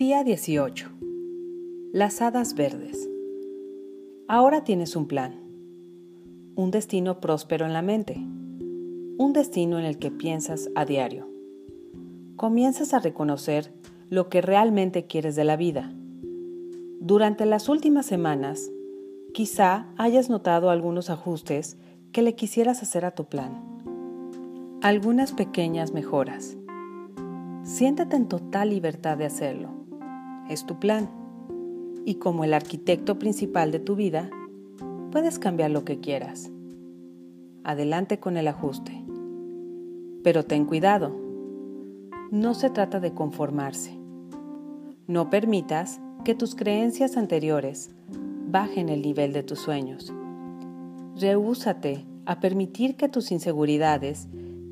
Día 18. Las hadas verdes. Ahora tienes un plan, un destino próspero en la mente, un destino en el que piensas a diario. Comienzas a reconocer lo que realmente quieres de la vida. Durante las últimas semanas, quizá hayas notado algunos ajustes que le quisieras hacer a tu plan. Algunas pequeñas mejoras. Siéntate en total libertad de hacerlo es tu plan. Y como el arquitecto principal de tu vida, puedes cambiar lo que quieras. Adelante con el ajuste. Pero ten cuidado. No se trata de conformarse. No permitas que tus creencias anteriores bajen el nivel de tus sueños. Rehúsate a permitir que tus inseguridades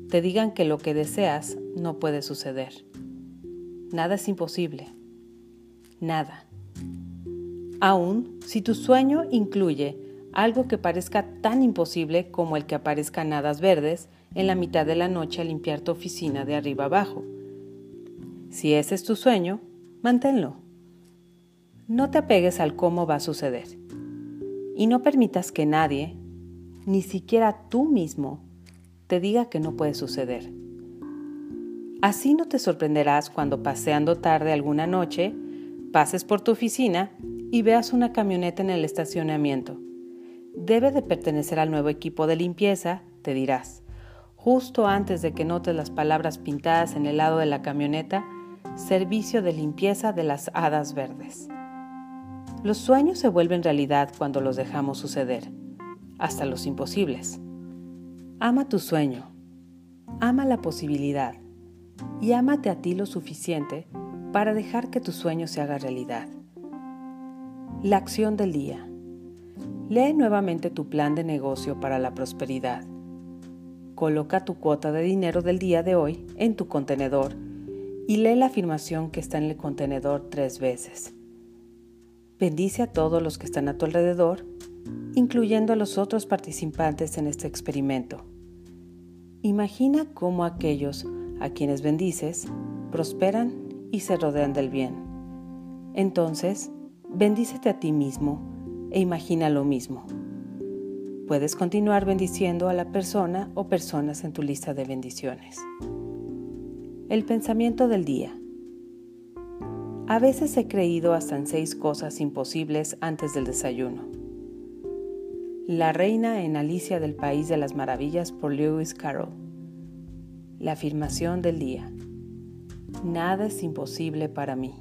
te digan que lo que deseas no puede suceder. Nada es imposible nada. Aún si tu sueño incluye algo que parezca tan imposible como el que aparezcan hadas verdes en la mitad de la noche a limpiar tu oficina de arriba abajo. Si ese es tu sueño, manténlo. No te apegues al cómo va a suceder. Y no permitas que nadie, ni siquiera tú mismo, te diga que no puede suceder. Así no te sorprenderás cuando paseando tarde alguna noche pases por tu oficina y veas una camioneta en el estacionamiento. Debe de pertenecer al nuevo equipo de limpieza, te dirás. Justo antes de que notes las palabras pintadas en el lado de la camioneta, servicio de limpieza de las hadas verdes. Los sueños se vuelven realidad cuando los dejamos suceder, hasta los imposibles. Ama tu sueño, ama la posibilidad y ámate a ti lo suficiente para dejar que tu sueño se haga realidad. La acción del día. Lee nuevamente tu plan de negocio para la prosperidad. Coloca tu cuota de dinero del día de hoy en tu contenedor y lee la afirmación que está en el contenedor tres veces. Bendice a todos los que están a tu alrededor, incluyendo a los otros participantes en este experimento. Imagina cómo aquellos a quienes bendices prosperan y se rodean del bien. Entonces, bendícete a ti mismo e imagina lo mismo. Puedes continuar bendiciendo a la persona o personas en tu lista de bendiciones. El pensamiento del día. A veces he creído hasta en seis cosas imposibles antes del desayuno. La reina en Alicia del País de las Maravillas por Lewis Carroll. La afirmación del día. Nada es imposible para mí.